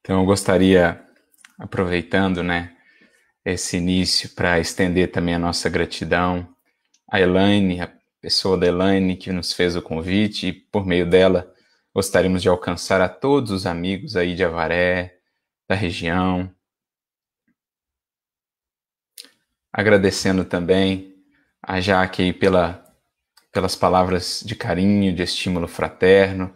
Então eu gostaria, aproveitando, né, esse início para estender também a nossa gratidão a Elaine, a pessoa da Elaine que nos fez o convite e por meio dela gostaríamos de alcançar a todos os amigos aí de Avaré, da região. Agradecendo também a Jaque pela, pelas palavras de carinho, de estímulo fraterno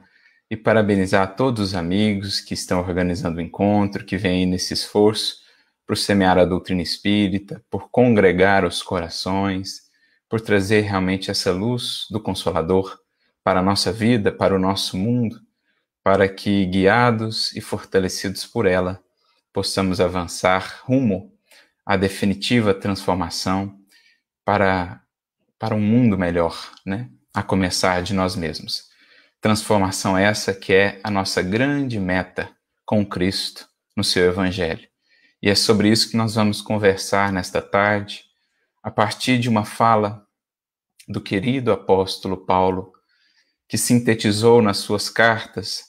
e parabenizar todos os amigos que estão organizando o encontro, que vêm nesse esforço por semear a doutrina espírita, por congregar os corações, por trazer realmente essa luz do Consolador para a nossa vida, para o nosso mundo, para que, guiados e fortalecidos por ela, possamos avançar rumo à definitiva transformação para, para um mundo melhor, né? a começar de nós mesmos. Transformação essa que é a nossa grande meta com Cristo no seu Evangelho. E é sobre isso que nós vamos conversar nesta tarde, a partir de uma fala do querido apóstolo Paulo, que sintetizou nas suas cartas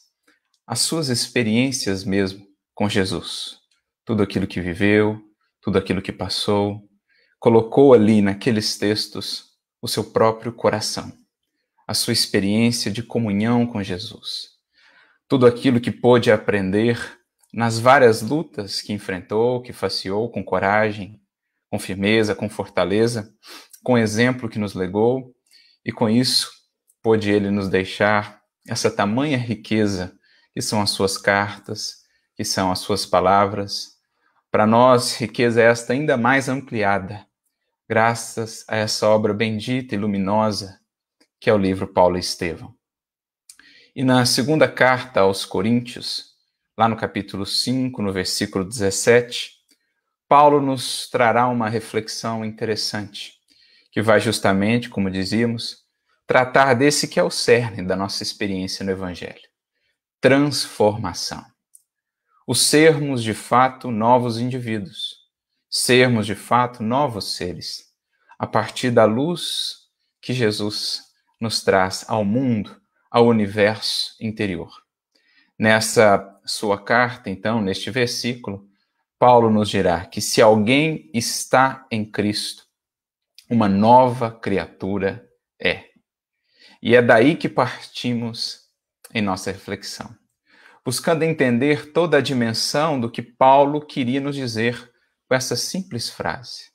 as suas experiências mesmo com Jesus. Tudo aquilo que viveu, tudo aquilo que passou, colocou ali naqueles textos o seu próprio coração a sua experiência de comunhão com Jesus. Tudo aquilo que pôde aprender nas várias lutas que enfrentou, que faceou com coragem, com firmeza, com fortaleza, com exemplo que nos legou, e com isso pôde ele nos deixar essa tamanha riqueza que são as suas cartas, que são as suas palavras. Para nós, riqueza esta ainda mais ampliada, graças a essa obra bendita e luminosa que é o livro Paulo e Estevão. E na segunda carta aos Coríntios, lá no capítulo 5, no versículo 17, Paulo nos trará uma reflexão interessante, que vai justamente, como dizíamos, tratar desse que é o cerne da nossa experiência no Evangelho: transformação. O sermos de fato novos indivíduos, sermos de fato novos seres, a partir da luz que Jesus nos traz ao mundo, ao universo interior. Nessa sua carta, então, neste versículo, Paulo nos dirá que se alguém está em Cristo, uma nova criatura é. E é daí que partimos em nossa reflexão, buscando entender toda a dimensão do que Paulo queria nos dizer com essa simples frase,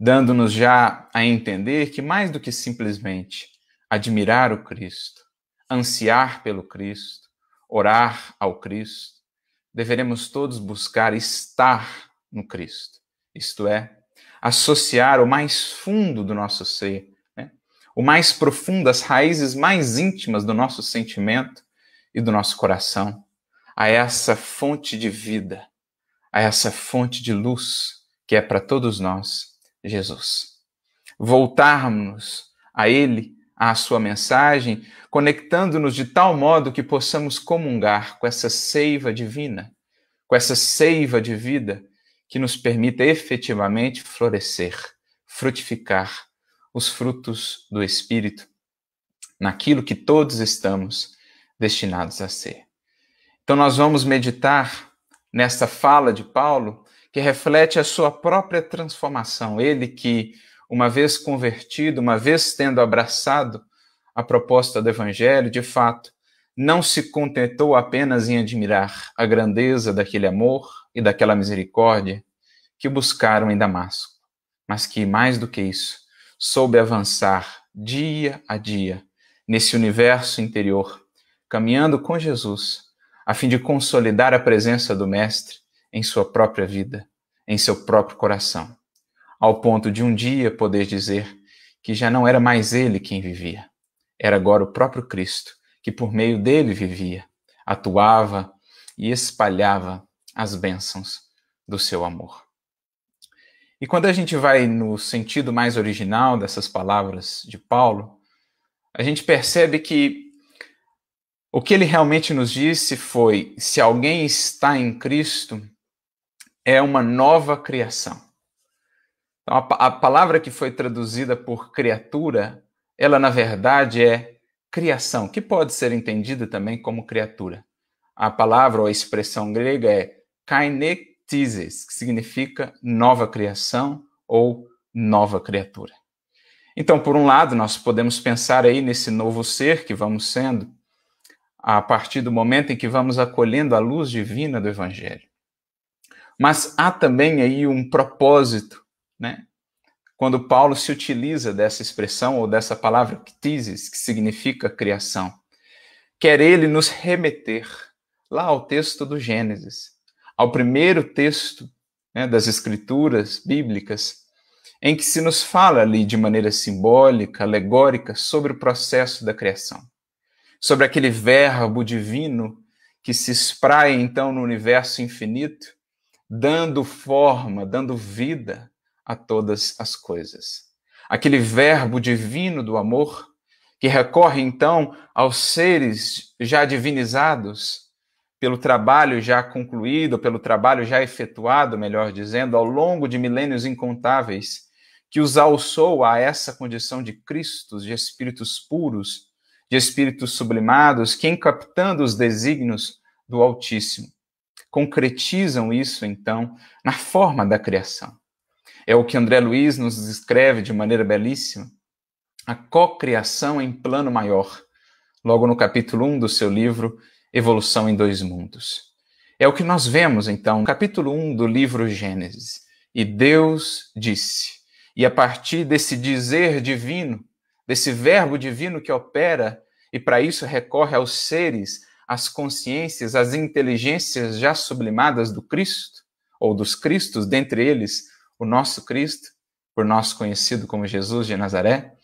dando-nos já a entender que mais do que simplesmente admirar o Cristo, ansiar pelo Cristo, orar ao Cristo, deveremos todos buscar estar no Cristo, isto é, associar o mais fundo do nosso ser, né? o mais profundo, as raízes mais íntimas do nosso sentimento e do nosso coração, a essa fonte de vida, a essa fonte de luz que é para todos nós, Jesus. Voltarmos a Ele à sua mensagem, conectando-nos de tal modo que possamos comungar com essa seiva divina, com essa seiva de vida que nos permita efetivamente florescer, frutificar os frutos do Espírito naquilo que todos estamos destinados a ser. Então, nós vamos meditar nesta fala de Paulo que reflete a sua própria transformação. Ele que uma vez convertido, uma vez tendo abraçado a proposta do Evangelho, de fato, não se contentou apenas em admirar a grandeza daquele amor e daquela misericórdia que buscaram em Damasco, mas que, mais do que isso, soube avançar dia a dia nesse universo interior, caminhando com Jesus, a fim de consolidar a presença do Mestre em sua própria vida, em seu próprio coração ao ponto de um dia poder dizer que já não era mais ele quem vivia, era agora o próprio Cristo, que por meio dele vivia, atuava e espalhava as bênçãos do seu amor. E quando a gente vai no sentido mais original dessas palavras de Paulo, a gente percebe que o que ele realmente nos disse foi: se alguém está em Cristo, é uma nova criação. Então, a, a palavra que foi traduzida por criatura, ela na verdade é criação, que pode ser entendida também como criatura. a palavra ou a expressão grega é kainektises, que significa nova criação ou nova criatura. Então, por um lado, nós podemos pensar aí nesse novo ser que vamos sendo a partir do momento em que vamos acolhendo a luz divina do evangelho. Mas há também aí um propósito, né? Quando Paulo se utiliza dessa expressão ou dessa palavra ktisis, que significa criação, quer ele nos remeter lá ao texto do Gênesis, ao primeiro texto né, das escrituras bíblicas, em que se nos fala ali de maneira simbólica, alegórica, sobre o processo da criação, sobre aquele verbo divino que se espraia então no universo infinito, dando forma, dando vida a todas as coisas. Aquele verbo divino do amor que recorre então aos seres já divinizados pelo trabalho já concluído, pelo trabalho já efetuado, melhor dizendo, ao longo de milênios incontáveis, que os alçou a essa condição de Cristos, de espíritos puros, de espíritos sublimados, que, encaptando os desígnios do Altíssimo, concretizam isso, então, na forma da criação. É o que André Luiz nos descreve de maneira belíssima, a cocriação em plano maior, logo no capítulo 1 do seu livro evolução em dois mundos. É o que nós vemos, então, no capítulo 1 do livro Gênesis. E Deus disse. E a partir desse dizer divino, desse verbo divino que opera, e para isso recorre aos seres, às consciências, às inteligências já sublimadas do Cristo, ou dos Cristos, dentre eles o nosso Cristo, por nós conhecido como Jesus de Nazaré.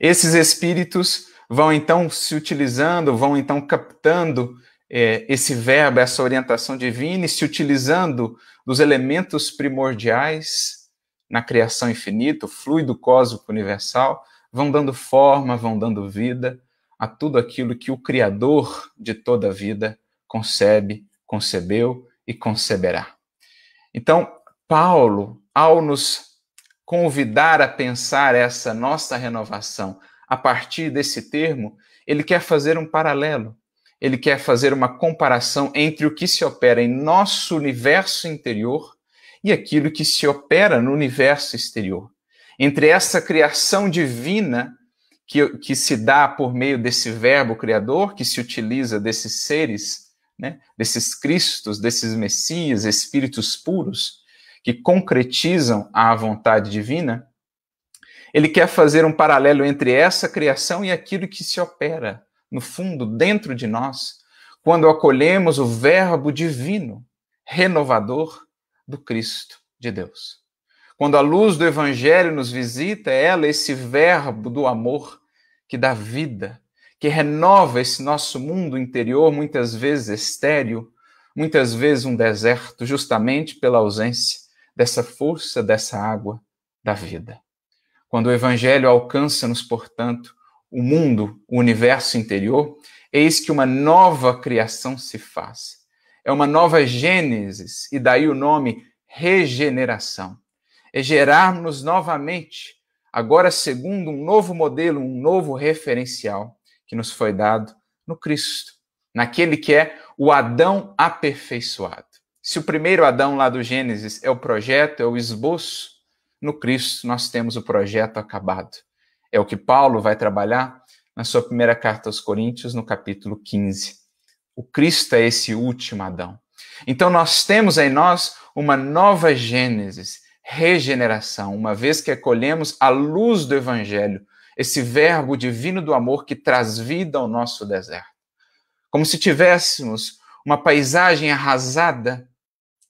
Esses espíritos vão então se utilizando, vão então captando é, esse verbo, essa orientação divina e se utilizando dos elementos primordiais na criação infinita, o fluido cósmico universal, vão dando forma, vão dando vida a tudo aquilo que o Criador de toda a vida concebe, concebeu e conceberá. Então, Paulo, ao nos convidar a pensar essa nossa renovação a partir desse termo, ele quer fazer um paralelo. Ele quer fazer uma comparação entre o que se opera em nosso universo interior e aquilo que se opera no universo exterior. Entre essa criação divina que, que se dá por meio desse verbo criador, que se utiliza desses seres, né, desses Cristos, desses Messias, espíritos puros, que concretizam a vontade divina, ele quer fazer um paralelo entre essa criação e aquilo que se opera, no fundo, dentro de nós, quando acolhemos o Verbo divino, renovador do Cristo de Deus. Quando a luz do Evangelho nos visita, é ela, esse Verbo do amor que dá vida, que renova esse nosso mundo interior, muitas vezes estéril, muitas vezes um deserto, justamente pela ausência dessa força, dessa água da vida. Quando o Evangelho alcança-nos, portanto, o mundo, o universo interior, eis que uma nova criação se faz. É uma nova gênesis, e daí o nome regeneração. É gerarmos novamente, agora segundo um novo modelo, um novo referencial que nos foi dado no Cristo, naquele que é o Adão aperfeiçoado. Se o primeiro Adão lá do Gênesis é o projeto, é o esboço, no Cristo nós temos o projeto acabado. É o que Paulo vai trabalhar na sua primeira carta aos Coríntios, no capítulo 15. O Cristo é esse último Adão. Então nós temos em nós uma nova Gênesis, regeneração, uma vez que acolhemos a luz do Evangelho, esse verbo divino do amor que traz vida ao nosso deserto. Como se tivéssemos uma paisagem arrasada,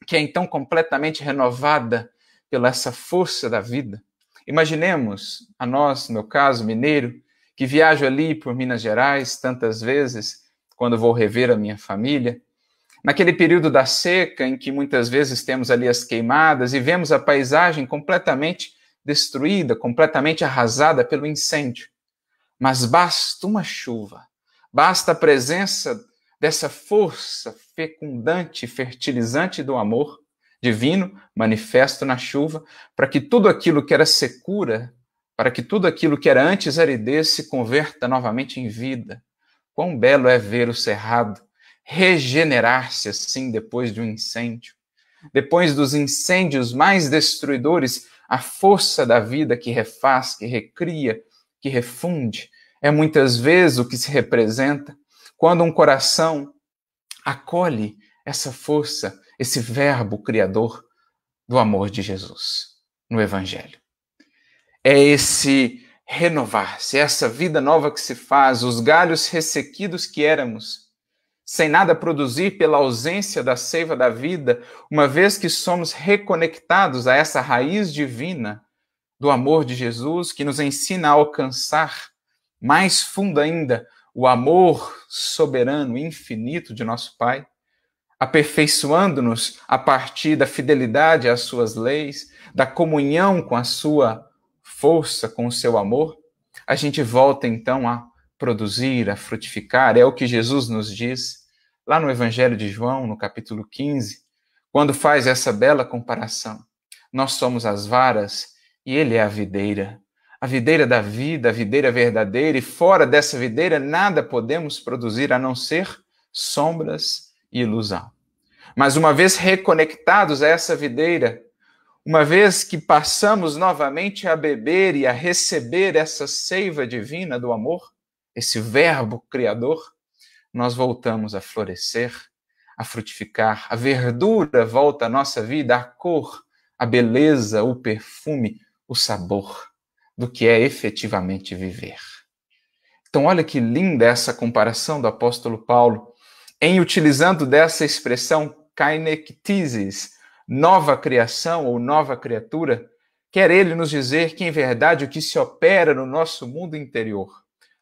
que é então completamente renovada pela essa força da vida. Imaginemos a nós, no meu caso, mineiro, que viajo ali por Minas Gerais tantas vezes quando vou rever a minha família, naquele período da seca em que muitas vezes temos ali as queimadas e vemos a paisagem completamente destruída, completamente arrasada pelo incêndio. Mas basta uma chuva, basta a presença dessa força fecundante, fertilizante do amor divino manifesto na chuva, para que tudo aquilo que era secura, para que tudo aquilo que era antes aridez se converta novamente em vida. Quão belo é ver o cerrado regenerar-se assim depois de um incêndio. Depois dos incêndios mais destruidores, a força da vida que refaz, que recria, que refunde, é muitas vezes o que se representa quando um coração acolhe essa força, esse verbo criador do amor de Jesus no Evangelho. É esse renovar-se, essa vida nova que se faz, os galhos ressequidos que éramos, sem nada produzir pela ausência da seiva da vida, uma vez que somos reconectados a essa raiz divina do amor de Jesus que nos ensina a alcançar mais fundo ainda o amor soberano, infinito de nosso Pai, aperfeiçoando-nos a partir da fidelidade às suas leis, da comunhão com a sua força, com o seu amor, a gente volta então a produzir, a frutificar. É o que Jesus nos diz lá no Evangelho de João, no capítulo 15, quando faz essa bela comparação. Nós somos as varas e ele é a videira. A videira da vida, a videira verdadeira, e fora dessa videira nada podemos produzir a não ser sombras e ilusão. Mas uma vez reconectados a essa videira, uma vez que passamos novamente a beber e a receber essa seiva divina do amor, esse Verbo Criador, nós voltamos a florescer, a frutificar, a verdura volta à nossa vida, a cor, a beleza, o perfume, o sabor do que é efetivamente viver. Então, olha que linda essa comparação do apóstolo Paulo, em utilizando dessa expressão kainektisis, nova criação ou nova criatura, quer ele nos dizer que, em verdade, o que se opera no nosso mundo interior,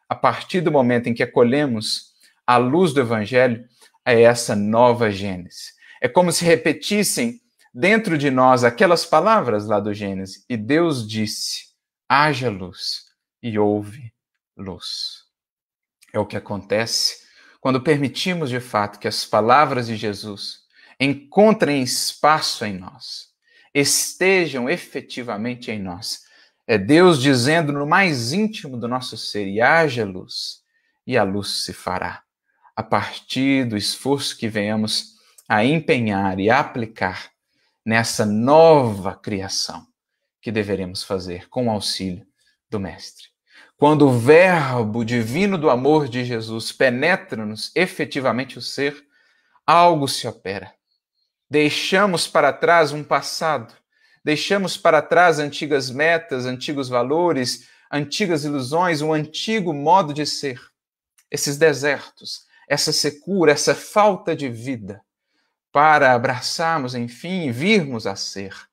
a partir do momento em que acolhemos a luz do Evangelho, é essa nova Gênesis. É como se repetissem dentro de nós aquelas palavras lá do Gênesis. E Deus disse: haja luz, e houve luz. É o que acontece quando permitimos de fato que as palavras de Jesus encontrem espaço em nós, estejam efetivamente em nós. É Deus dizendo no mais íntimo do nosso ser: e haja luz, e a luz se fará. A partir do esforço que venhamos a empenhar e a aplicar nessa nova criação que deveremos fazer com o auxílio do Mestre. Quando o Verbo divino do amor de Jesus penetra-nos efetivamente o ser, algo se opera. Deixamos para trás um passado, deixamos para trás antigas metas, antigos valores, antigas ilusões, um antigo modo de ser. Esses desertos, essa secura, essa falta de vida, para abraçarmos, enfim, virmos a ser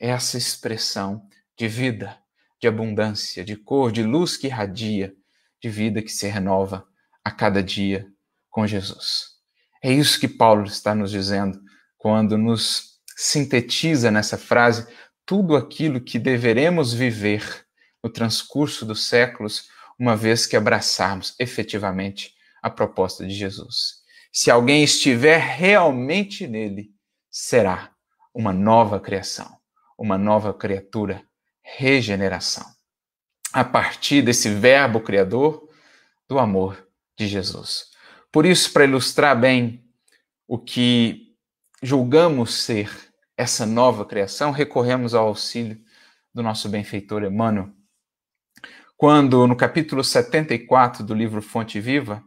essa expressão de vida, de abundância, de cor, de luz que irradia, de vida que se renova a cada dia com Jesus. É isso que Paulo está nos dizendo quando nos sintetiza nessa frase tudo aquilo que deveremos viver no transcurso dos séculos, uma vez que abraçarmos efetivamente a proposta de Jesus. Se alguém estiver realmente nele, será uma nova criação, uma nova criatura, regeneração. A partir desse verbo criador do amor de Jesus. Por isso, para ilustrar bem o que julgamos ser essa nova criação, recorremos ao auxílio do nosso benfeitor Emmanuel. Quando, no capítulo 74 do livro Fonte Viva,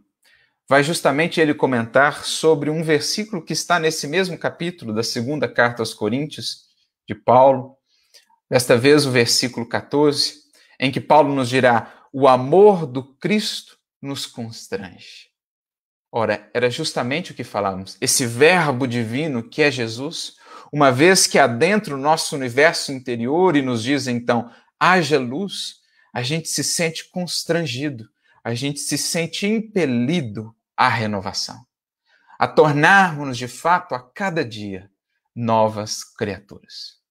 vai justamente ele comentar sobre um versículo que está nesse mesmo capítulo da segunda carta aos Coríntios, de Paulo, desta vez o versículo 14, em que Paulo nos dirá: O amor do Cristo nos constrange. Ora, era justamente o que falávamos. Esse Verbo divino que é Jesus, uma vez que adentra o nosso universo interior e nos diz então, haja luz, a gente se sente constrangido, a gente se sente impelido à renovação, a tornarmos-nos de fato a cada dia novas criaturas.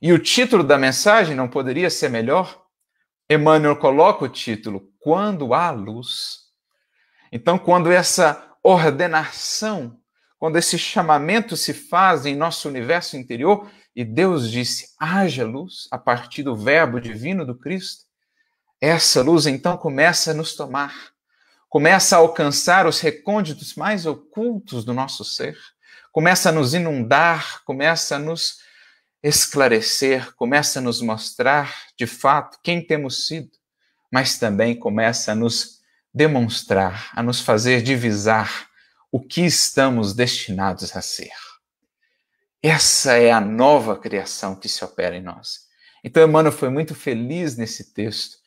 E o título da mensagem não poderia ser melhor? Emmanuel coloca o título Quando há luz então, quando essa ordenação, quando esse chamamento se faz em nosso universo interior, e Deus disse: haja luz a partir do Verbo divino do Cristo, essa luz então começa a nos tomar. começa a alcançar os recônditos mais ocultos do nosso ser, começa a nos inundar, começa a nos esclarecer, começa a nos mostrar de fato quem temos sido, mas também começa a nos demonstrar, a nos fazer divisar o que estamos destinados a ser. Essa é a nova criação que se opera em nós. Então, Emmanuel foi muito feliz nesse texto,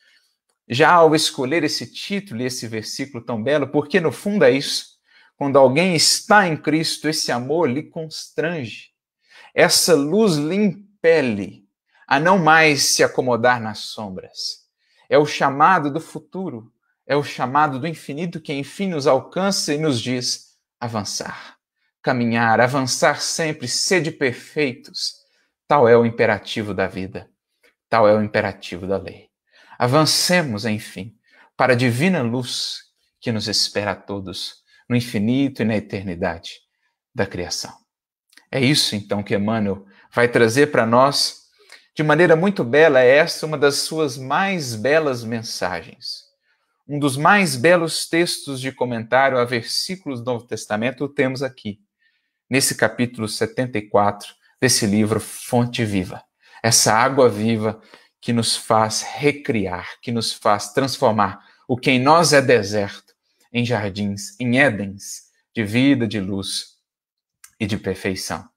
já ao escolher esse título e esse versículo tão belo, porque no fundo é isso. Quando alguém está em Cristo, esse amor lhe constrange, essa luz lhe impele a não mais se acomodar nas sombras. É o chamado do futuro, é o chamado do infinito que enfim nos alcança e nos diz avançar, caminhar, avançar sempre, sede perfeitos. Tal é o imperativo da vida, tal é o imperativo da lei. Avancemos, enfim, para a divina luz que nos espera a todos no infinito e na eternidade da criação. É isso então que Emmanuel vai trazer para nós de maneira muito bela. É essa uma das suas mais belas mensagens. Um dos mais belos textos de comentário a versículos do Novo Testamento temos aqui, nesse capítulo 74 desse livro Fonte Viva. Essa água viva que nos faz recriar, que nos faz transformar o que em nós é deserto em jardins, em Édens de vida, de luz e de perfeição.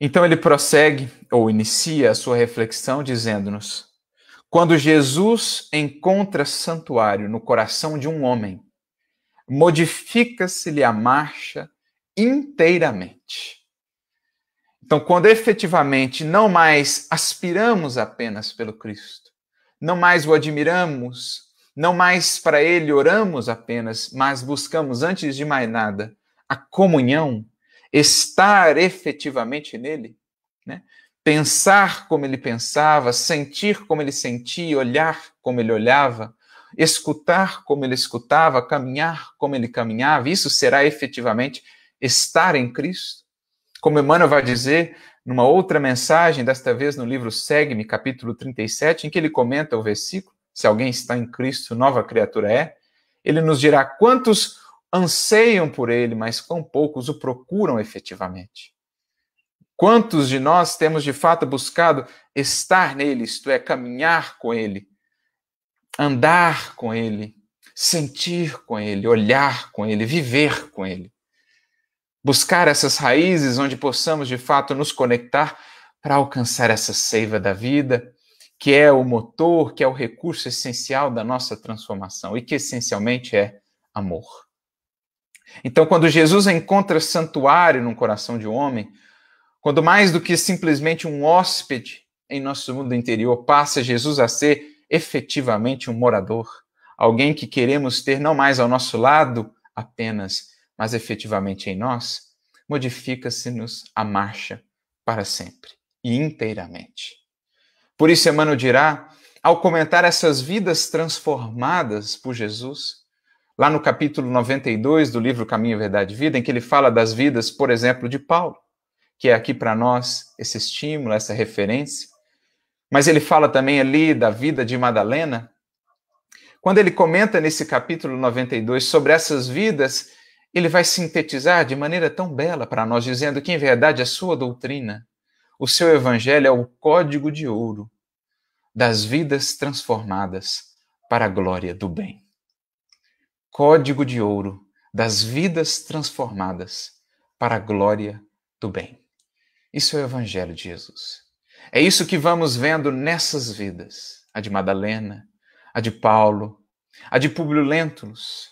Então ele prossegue ou inicia a sua reflexão dizendo-nos: quando Jesus encontra santuário no coração de um homem, modifica-se-lhe a marcha inteiramente. Então, quando efetivamente não mais aspiramos apenas pelo Cristo, não mais o admiramos, não mais para ele oramos apenas, mas buscamos, antes de mais nada, a comunhão, estar efetivamente nele, né? pensar como ele pensava, sentir como ele sentia, olhar como ele olhava, escutar como ele escutava, caminhar como ele caminhava, isso será efetivamente estar em Cristo. Como Emmanuel vai dizer numa outra mensagem, desta vez no livro Segue-me, capítulo 37, em que ele comenta o versículo, se alguém está em Cristo, nova criatura é, ele nos dirá quantos anseiam por ele, mas quão poucos o procuram efetivamente. Quantos de nós temos de fato buscado estar nele, isto é, caminhar com ele, andar com ele, sentir com ele, olhar com ele, viver com ele? Buscar essas raízes onde possamos de fato nos conectar para alcançar essa seiva da vida, que é o motor, que é o recurso essencial da nossa transformação e que essencialmente é amor. Então, quando Jesus encontra santuário no coração de um homem, quando mais do que simplesmente um hóspede em nosso mundo interior, passa Jesus a ser efetivamente um morador, alguém que queremos ter não mais ao nosso lado apenas, mas efetivamente em nós, modifica-se-nos a marcha para sempre e inteiramente. Por isso, Emmanuel dirá, ao comentar essas vidas transformadas por Jesus, lá no capítulo 92 do livro Caminho, Verdade e Vida, em que ele fala das vidas, por exemplo, de Paulo, que é aqui para nós esse estímulo, essa referência. Mas ele fala também ali da vida de Madalena. Quando ele comenta nesse capítulo 92 sobre essas vidas, ele vai sintetizar de maneira tão bela para nós, dizendo que, em verdade, a sua doutrina, o seu evangelho é o código de ouro das vidas transformadas para a glória do bem. Código de ouro das vidas transformadas para a glória do bem. Isso é o Evangelho de Jesus. É isso que vamos vendo nessas vidas: a de Madalena, a de Paulo, a de Publio Lentulus,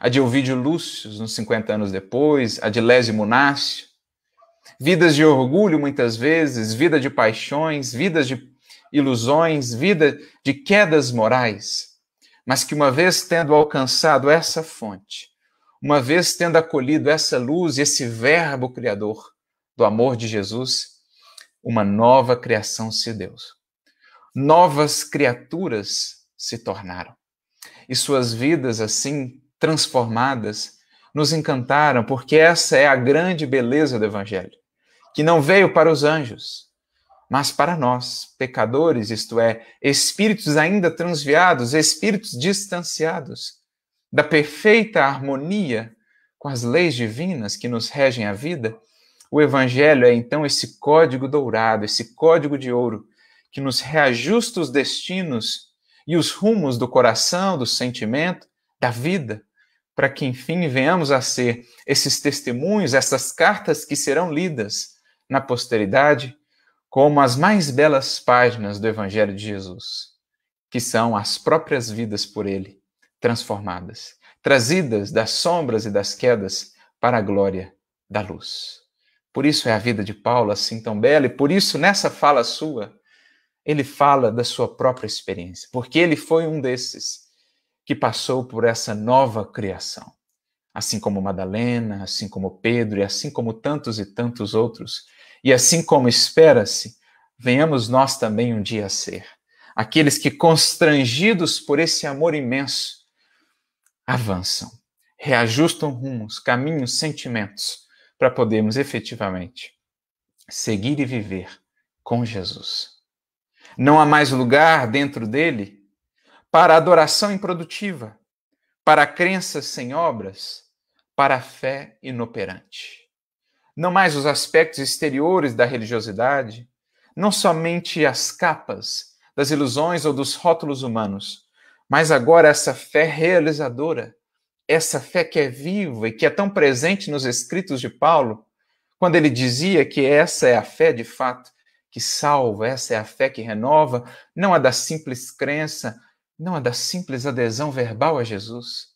a de Ovídio Lúcio, uns 50 anos depois, a de Lésio Munácio. Vidas de orgulho, muitas vezes, vida de paixões, vidas de ilusões, vida de quedas morais, mas que uma vez tendo alcançado essa fonte, uma vez tendo acolhido essa luz, esse Verbo Criador do amor de Jesus, uma nova criação se deu. Novas criaturas se tornaram. E suas vidas, assim, transformadas, nos encantaram, porque essa é a grande beleza do Evangelho, que não veio para os anjos, mas para nós, pecadores, isto é, espíritos ainda transviados, espíritos distanciados da perfeita harmonia com as leis divinas que nos regem a vida, o Evangelho é então esse código dourado, esse código de ouro que nos reajusta os destinos e os rumos do coração, do sentimento, da vida, para que enfim venhamos a ser esses testemunhos, essas cartas que serão lidas na posteridade como as mais belas páginas do Evangelho de Jesus, que são as próprias vidas por ele transformadas, trazidas das sombras e das quedas para a glória da luz. Por isso é a vida de Paulo assim tão bela, e por isso nessa fala sua, ele fala da sua própria experiência, porque ele foi um desses que passou por essa nova criação. Assim como Madalena, assim como Pedro e assim como tantos e tantos outros e assim como espera-se, venhamos nós também um dia a ser. Aqueles que, constrangidos por esse amor imenso, avançam, reajustam rumos, caminhos, sentimentos, para podermos efetivamente seguir e viver com Jesus. Não há mais lugar dentro dele para adoração improdutiva, para a crença sem obras, para fé inoperante. Não mais os aspectos exteriores da religiosidade, não somente as capas das ilusões ou dos rótulos humanos, mas agora essa fé realizadora, essa fé que é viva e que é tão presente nos escritos de Paulo, quando ele dizia que essa é a fé de fato que salva, essa é a fé que renova, não a da simples crença, não a da simples adesão verbal a Jesus,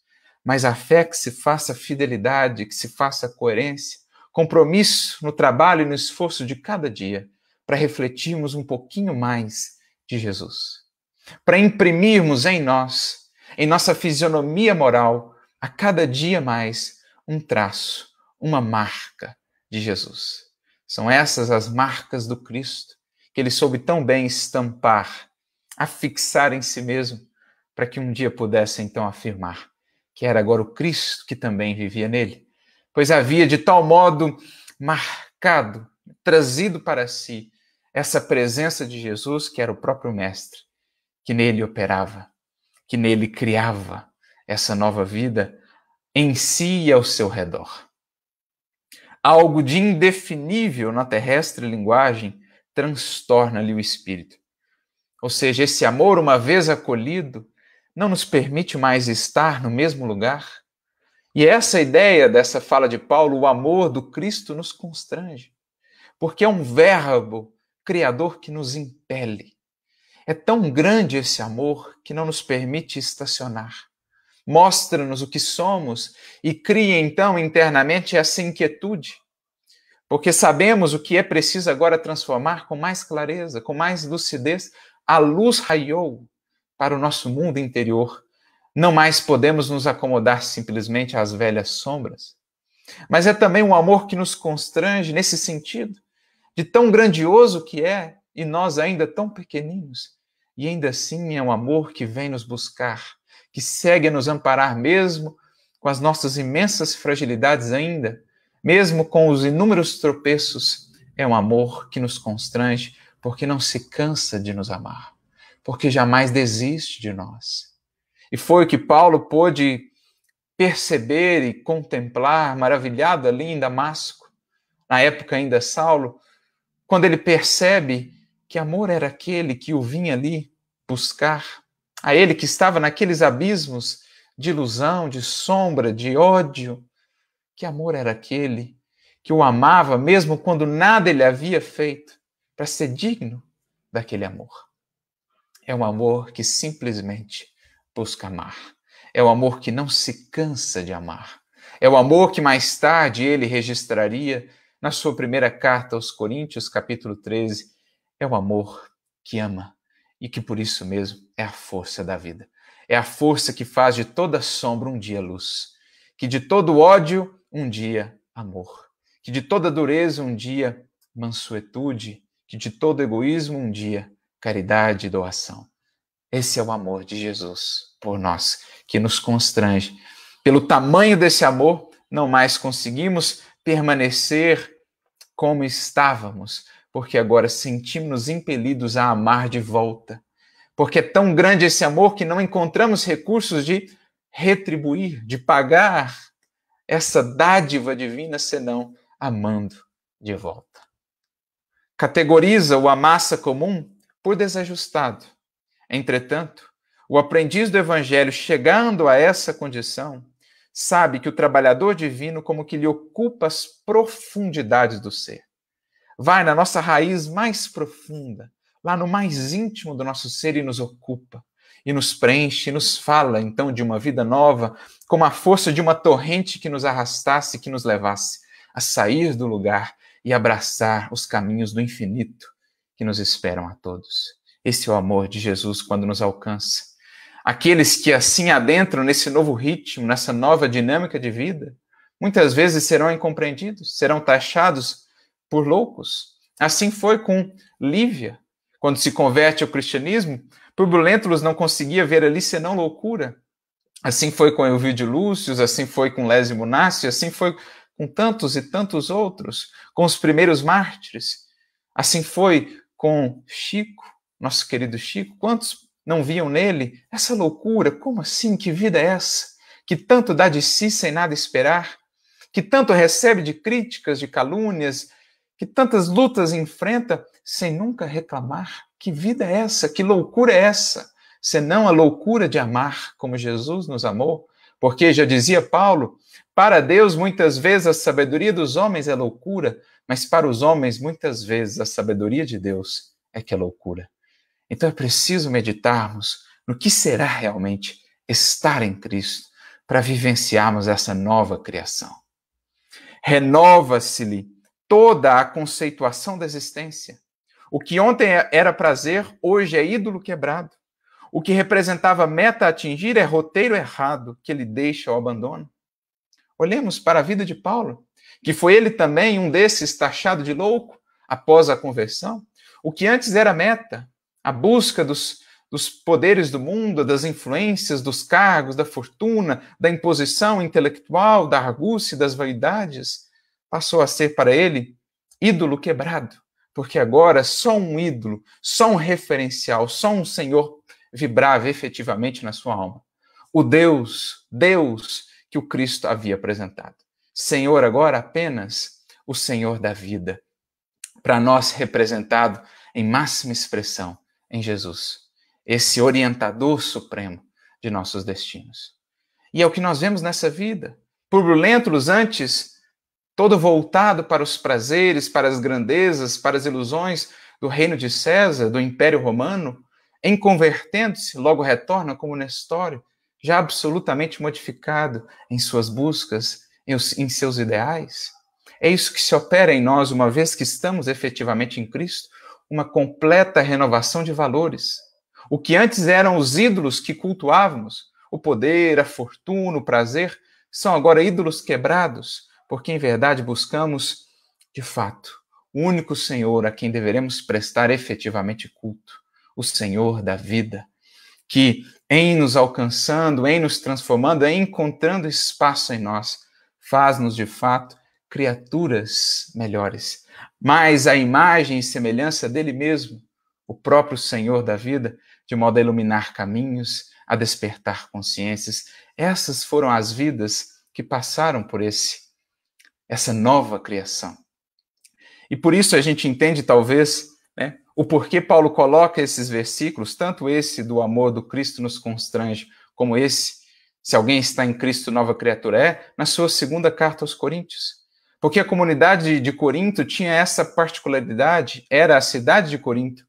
mas a fé que se faça fidelidade, que se faça coerência, compromisso no trabalho e no esforço de cada dia para refletirmos um pouquinho mais de Jesus, para imprimirmos em nós, em nossa fisionomia moral, a cada dia mais um traço, uma marca de Jesus. São essas as marcas do Cristo que ele soube tão bem estampar, afixar em si mesmo, para que um dia pudesse então afirmar que era agora o Cristo que também vivia nele pois havia de tal modo marcado, trazido para si essa presença de Jesus, que era o próprio Mestre, que nele operava, que nele criava essa nova vida em si e ao seu redor. Algo de indefinível na terrestre linguagem transtorna-lhe o espírito. Ou seja, esse amor, uma vez acolhido, não nos permite mais estar no mesmo lugar, e essa ideia dessa fala de Paulo, o amor do Cristo, nos constrange, porque é um verbo criador que nos impele. É tão grande esse amor que não nos permite estacionar. Mostra-nos o que somos e cria então internamente essa inquietude, porque sabemos o que é preciso agora transformar com mais clareza, com mais lucidez. A luz raiou para o nosso mundo interior não mais podemos nos acomodar simplesmente às velhas sombras. Mas é também um amor que nos constrange nesse sentido, de tão grandioso que é, e nós ainda tão pequeninos. E ainda assim é um amor que vem nos buscar, que segue a nos amparar mesmo com as nossas imensas fragilidades ainda, mesmo com os inúmeros tropeços. É um amor que nos constrange, porque não se cansa de nos amar, porque jamais desiste de nós. E foi o que Paulo pôde perceber e contemplar, maravilhado ali em Damasco, na época ainda Saulo, quando ele percebe que amor era aquele que o vinha ali buscar, a ele que estava naqueles abismos de ilusão, de sombra, de ódio, que amor era aquele que o amava mesmo quando nada ele havia feito para ser digno daquele amor. É um amor que simplesmente busca amar. É o amor que não se cansa de amar. É o amor que mais tarde ele registraria na sua primeira carta aos Coríntios, capítulo 13. É o amor que ama e que por isso mesmo é a força da vida. É a força que faz de toda sombra um dia luz, que de todo ódio um dia amor, que de toda dureza um dia mansuetude, que de todo egoísmo um dia caridade e doação. Esse é o amor de Jesus por nós, que nos constrange. Pelo tamanho desse amor, não mais conseguimos permanecer como estávamos, porque agora sentimos-nos impelidos a amar de volta. Porque é tão grande esse amor que não encontramos recursos de retribuir, de pagar essa dádiva divina senão amando de volta. Categoriza o a massa comum por desajustado. Entretanto, o aprendiz do evangelho chegando a essa condição sabe que o trabalhador divino como que lhe ocupa as profundidades do ser. Vai na nossa raiz mais profunda, lá no mais íntimo do nosso ser e nos ocupa, e nos preenche, e nos fala então de uma vida nova, como a força de uma torrente que nos arrastasse, que nos levasse a sair do lugar e abraçar os caminhos do infinito que nos esperam a todos. Esse é o amor de Jesus quando nos alcança aqueles que assim adentram nesse novo ritmo, nessa nova dinâmica de vida, muitas vezes serão incompreendidos, serão taxados por loucos. Assim foi com Lívia, quando se converte ao cristianismo, por Lentulus não conseguia ver ali senão loucura. Assim foi com Elvídio Lúcio, assim foi com Lésio Munácio, assim foi com tantos e tantos outros, com os primeiros mártires. Assim foi com Chico, nosso querido Chico. Quantos não viam nele essa loucura? Como assim? Que vida é essa? Que tanto dá de si sem nada esperar? Que tanto recebe de críticas, de calúnias? Que tantas lutas enfrenta sem nunca reclamar? Que vida é essa? Que loucura é essa? Senão a loucura de amar como Jesus nos amou? Porque já dizia Paulo, para Deus muitas vezes a sabedoria dos homens é loucura, mas para os homens muitas vezes a sabedoria de Deus é que é loucura. Então é preciso meditarmos no que será realmente estar em Cristo para vivenciarmos essa nova criação. Renova-se-lhe toda a conceituação da existência. O que ontem era prazer, hoje é ídolo quebrado. O que representava meta a atingir é roteiro errado que ele deixa ao abandono. Olhemos para a vida de Paulo, que foi ele também um desses taxado de louco após a conversão. O que antes era meta, a busca dos, dos poderes do mundo, das influências, dos cargos, da fortuna, da imposição intelectual, da argúcia, das vaidades, passou a ser para ele ídolo quebrado, porque agora só um ídolo, só um referencial, só um Senhor vibrava efetivamente na sua alma. O Deus, Deus que o Cristo havia apresentado. Senhor agora apenas o Senhor da vida, para nós representado em máxima expressão em Jesus, esse orientador supremo de nossos destinos. E é o que nós vemos nessa vida. Lentulus antes, todo voltado para os prazeres, para as grandezas, para as ilusões do reino de César, do Império Romano, em convertendo-se, logo retorna como Nestório, já absolutamente modificado em suas buscas, em seus ideais. É isso que se opera em nós uma vez que estamos efetivamente em Cristo, uma completa renovação de valores. O que antes eram os ídolos que cultuávamos, o poder, a fortuna, o prazer, são agora ídolos quebrados, porque em verdade buscamos, de fato, o único Senhor a quem deveremos prestar efetivamente culto, o Senhor da vida, que em nos alcançando, em nos transformando, em encontrando espaço em nós, faz-nos de fato criaturas melhores, mais a imagem e semelhança dele mesmo, o próprio Senhor da vida, de modo a iluminar caminhos, a despertar consciências. Essas foram as vidas que passaram por esse essa nova criação. E por isso a gente entende talvez, né, o porquê Paulo coloca esses versículos, tanto esse do amor do Cristo nos constrange, como esse, se alguém está em Cristo, nova criatura é, na sua segunda carta aos Coríntios. Porque a comunidade de Corinto tinha essa particularidade, era a cidade de Corinto,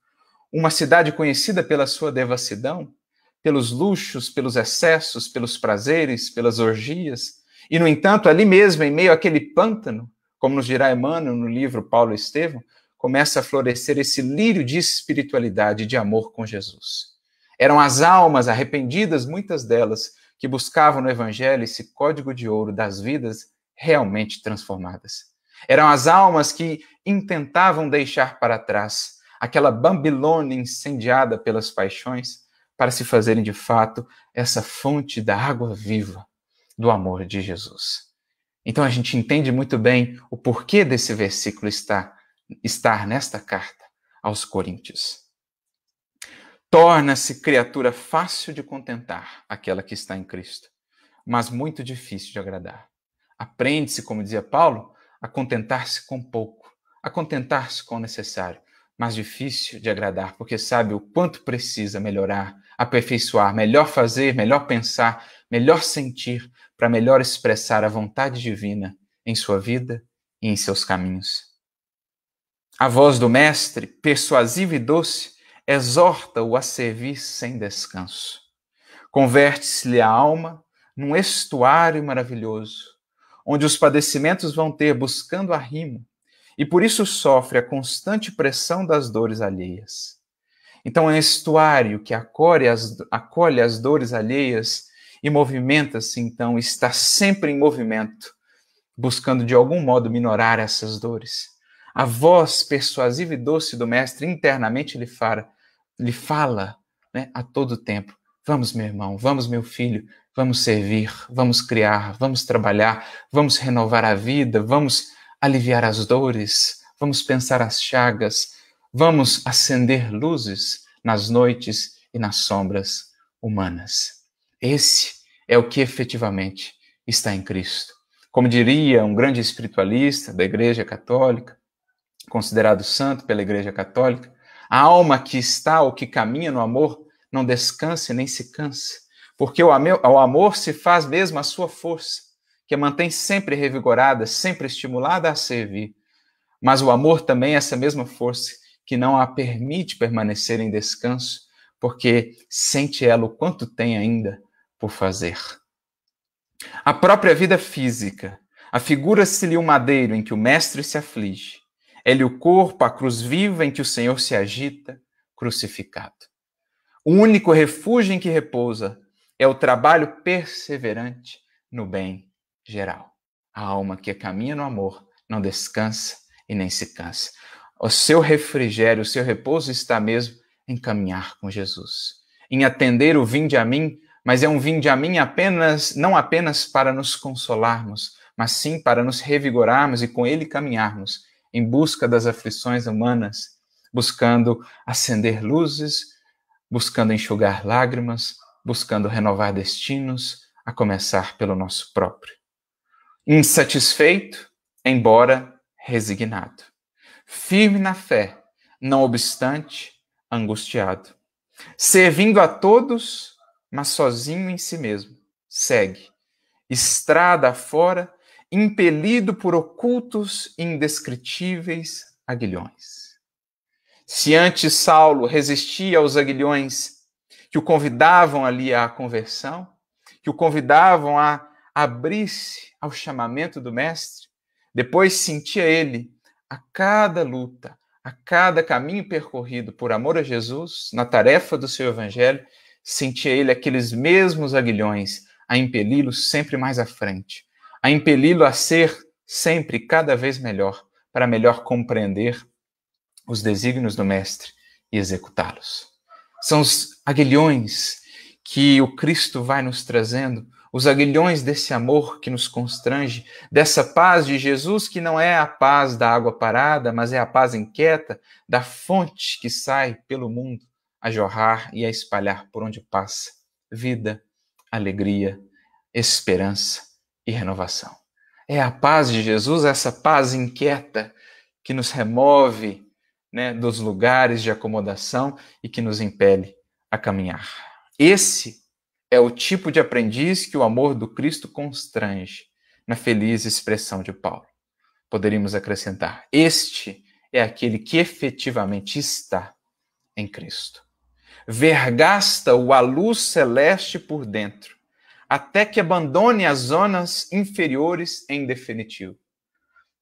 uma cidade conhecida pela sua devassidão, pelos luxos, pelos excessos, pelos prazeres, pelas orgias. E, no entanto, ali mesmo, em meio àquele pântano, como nos dirá Emmanuel no livro Paulo e Estevão, começa a florescer esse lírio de espiritualidade, de amor com Jesus. Eram as almas arrependidas, muitas delas, que buscavam no Evangelho esse código de ouro das vidas realmente transformadas. Eram as almas que intentavam deixar para trás aquela Babilônia incendiada pelas paixões para se fazerem de fato essa fonte da água viva do amor de Jesus. Então a gente entende muito bem o porquê desse versículo estar estar nesta carta aos Coríntios. Torna-se criatura fácil de contentar, aquela que está em Cristo, mas muito difícil de agradar. Aprende-se, como dizia Paulo, a contentar-se com pouco, a contentar-se com o necessário, mas difícil de agradar, porque sabe o quanto precisa melhorar, aperfeiçoar, melhor fazer, melhor pensar, melhor sentir, para melhor expressar a vontade divina em sua vida e em seus caminhos. A voz do Mestre, persuasiva e doce, exorta-o a servir sem descanso. Converte-se-lhe a alma num estuário maravilhoso, onde os padecimentos vão ter buscando arrimo, e por isso sofre a constante pressão das dores alheias. Então é um estuário que acolhe as, acolhe as dores alheias e movimenta-se, então, está sempre em movimento, buscando de algum modo minorar essas dores. A voz persuasiva e doce do Mestre internamente lhe fala, lhe fala né, a todo tempo: Vamos, meu irmão, vamos, meu filho, vamos servir, vamos criar, vamos trabalhar, vamos renovar a vida, vamos aliviar as dores, vamos pensar as chagas, vamos acender luzes nas noites e nas sombras humanas. Esse é o que efetivamente está em Cristo. Como diria um grande espiritualista da Igreja Católica, considerado santo pela Igreja Católica, a alma que está ou que caminha no amor não descanse nem se canse, porque o amor se faz mesmo a sua força, que a mantém sempre revigorada, sempre estimulada a servir. Mas o amor também é essa mesma força que não a permite permanecer em descanso, porque sente ela o quanto tem ainda por fazer. A própria vida física afigura-se-lhe um madeiro em que o mestre se aflige. É-lhe o corpo, a cruz viva em que o Senhor se agita, crucificado. O único refúgio em que repousa é o trabalho perseverante no bem geral. A alma que caminha no amor não descansa e nem se cansa. O seu refrigério, o seu repouso está mesmo em caminhar com Jesus, em atender o vinde a mim mas é um vinde a mim apenas, não apenas para nos consolarmos, mas sim para nos revigorarmos e com ele caminharmos em busca das aflições humanas, buscando acender luzes, buscando enxugar lágrimas, buscando renovar destinos, a começar pelo nosso próprio. Insatisfeito, embora resignado. Firme na fé, não obstante angustiado. Servindo a todos, mas sozinho em si mesmo. Segue, estrada fora, impelido por ocultos e indescritíveis aguilhões. Se antes Saulo resistia aos aguilhões que o convidavam ali à conversão, que o convidavam a abrir-se ao chamamento do Mestre, depois sentia ele a cada luta, a cada caminho percorrido por amor a Jesus, na tarefa do seu evangelho, sentia ele aqueles mesmos aguilhões a impeli-lo sempre mais à frente, a impeli-lo a ser sempre cada vez melhor, para melhor compreender os desígnios do Mestre e executá-los. São os aguilhões que o Cristo vai nos trazendo, os aguilhões desse amor que nos constrange, dessa paz de Jesus que não é a paz da água parada, mas é a paz inquieta da fonte que sai pelo mundo a jorrar e a espalhar por onde passa vida, alegria, esperança e renovação. É a paz de Jesus, essa paz inquieta que nos remove né, dos lugares de acomodação e que nos impele a caminhar. Esse é o tipo de aprendiz que o amor do Cristo constrange, na feliz expressão de Paulo. Poderíamos acrescentar: este é aquele que efetivamente está em Cristo vergasta-o a luz celeste por dentro, até que abandone as zonas inferiores em definitivo.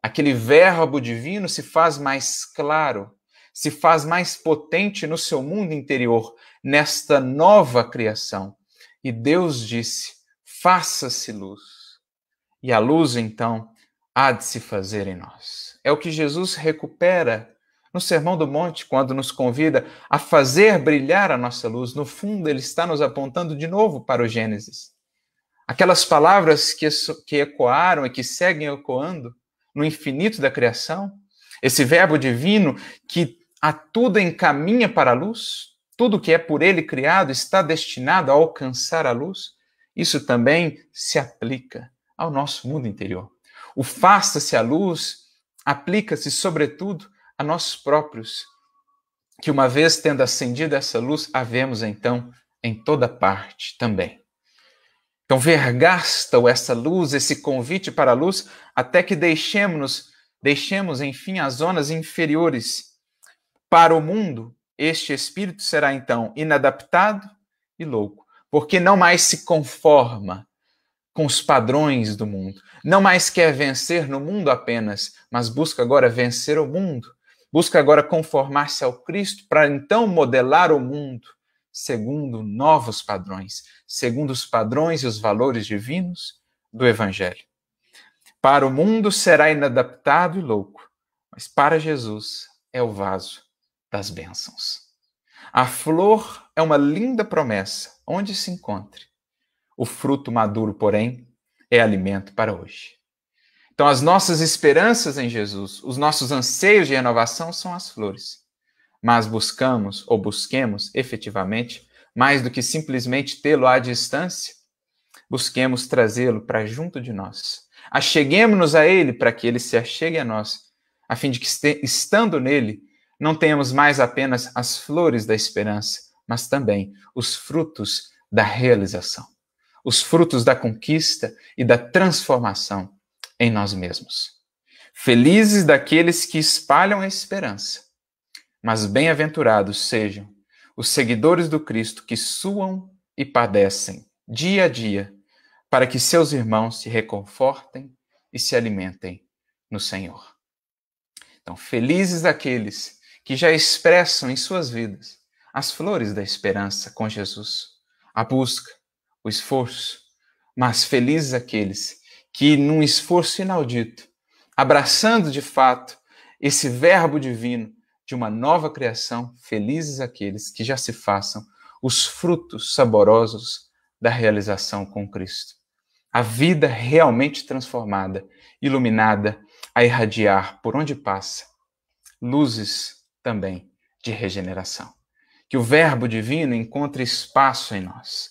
Aquele verbo divino se faz mais claro, se faz mais potente no seu mundo interior, nesta nova criação. E Deus disse: faça-se luz. E a luz, então, há de se fazer em nós. É o que Jesus recupera no Sermão do Monte, quando nos convida a fazer brilhar a nossa luz, no fundo ele está nos apontando de novo para o Gênesis. Aquelas palavras que, que ecoaram e que seguem ecoando no infinito da criação, Esse Verbo divino que a tudo encaminha para a luz, tudo que é por ele criado está destinado a alcançar a luz. Isso também se aplica ao nosso mundo interior. O faça-se a luz aplica-se, sobretudo, a nós próprios, que uma vez tendo acendido essa luz, havemos então em toda parte também. Então, vergasta essa luz, esse convite para a luz, até que deixemos, deixemos, enfim, as zonas inferiores. Para o mundo, este espírito será então inadaptado e louco, porque não mais se conforma com os padrões do mundo, não mais quer vencer no mundo apenas, mas busca agora vencer o mundo, busca agora conformar-se ao Cristo para então modelar o mundo segundo novos padrões, segundo os padrões e os valores divinos do Evangelho. Para o mundo será inadaptado e louco, mas para Jesus é o vaso das bênçãos. A flor é uma linda promessa onde se encontre. O fruto maduro, porém, é alimento para hoje. Então, as nossas esperanças em Jesus, os nossos anseios de renovação são as flores mas buscamos ou busquemos efetivamente mais do que simplesmente tê-lo à distância, busquemos trazê-lo para junto de nós. Acheguemos-nos a ele para que ele se achegue a nós, a fim de que, estando nele, não tenhamos mais apenas as flores da esperança, mas também os frutos da realização, os frutos da conquista e da transformação em nós mesmos. Felizes daqueles que espalham a esperança, mas bem-aventurados sejam os seguidores do Cristo que suam e padecem dia a dia, para que seus irmãos se reconfortem e se alimentem no Senhor. Então, felizes aqueles que já expressam em suas vidas as flores da esperança com Jesus, a busca, o esforço, mas felizes aqueles que, num esforço inaudito, abraçando de fato esse Verbo divino, de uma nova criação, felizes aqueles que já se façam os frutos saborosos da realização com Cristo. A vida realmente transformada, iluminada, a irradiar por onde passa, luzes também de regeneração. Que o Verbo divino encontre espaço em nós.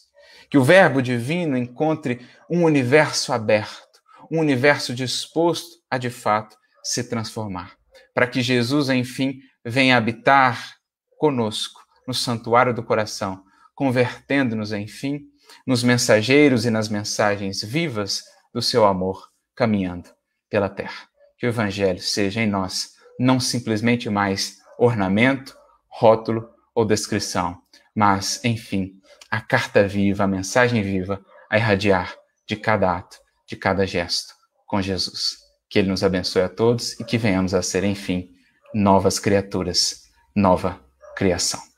Que o Verbo divino encontre um universo aberto, um universo disposto a de fato se transformar. Para que Jesus, enfim, venha habitar conosco no santuário do coração, convertendo-nos, enfim, nos mensageiros e nas mensagens vivas do seu amor, caminhando pela terra. Que o Evangelho seja em nós não simplesmente mais ornamento, rótulo ou descrição, mas, enfim, a carta viva, a mensagem viva a irradiar de cada ato, de cada gesto com Jesus. Que Ele nos abençoe a todos e que venhamos a ser, enfim, novas criaturas, nova criação.